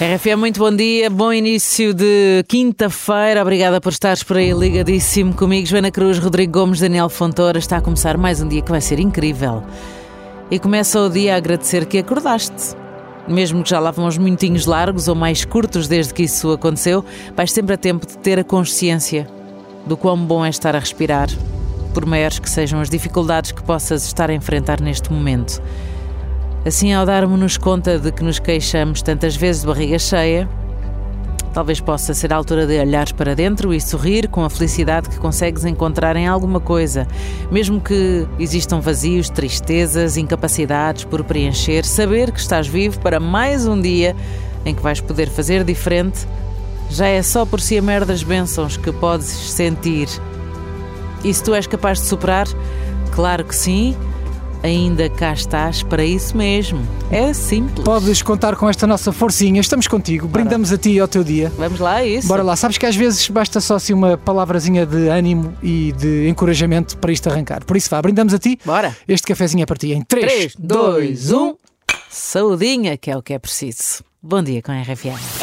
RFM, muito bom dia, bom início de quinta-feira. Obrigada por estares por aí ligadíssimo comigo. Joana Cruz, Rodrigo Gomes, Daniel Fontoura. Está a começar mais um dia que vai ser incrível. E começa o dia a agradecer que acordaste. Mesmo que já lá vão uns minutinhos largos ou mais curtos desde que isso aconteceu, vais sempre a tempo de ter a consciência do quão bom é estar a respirar, por maiores que sejam as dificuldades que possas estar a enfrentar neste momento. Assim, ao darmos-nos conta de que nos queixamos tantas vezes de barriga cheia, talvez possa ser a altura de olhares para dentro e sorrir com a felicidade que consegues encontrar em alguma coisa, mesmo que existam vazios, tristezas, incapacidades por preencher, saber que estás vivo para mais um dia em que vais poder fazer diferente, já é só por si a merda das bênçãos que podes sentir. E se tu és capaz de superar, claro que sim ainda cá estás para isso mesmo. É simples. Podes contar com esta nossa forcinha. Estamos contigo. Brindamos a ti e ao teu dia. Vamos lá, é isso. Bora lá. Sabes que às vezes basta só assim uma palavrazinha de ânimo e de encorajamento para isto arrancar. Por isso vá, brindamos a ti. Bora. Este cafezinho é para ti em 3, 3 2, 1. Saudinha, que é o que é preciso. Bom dia com a RFM.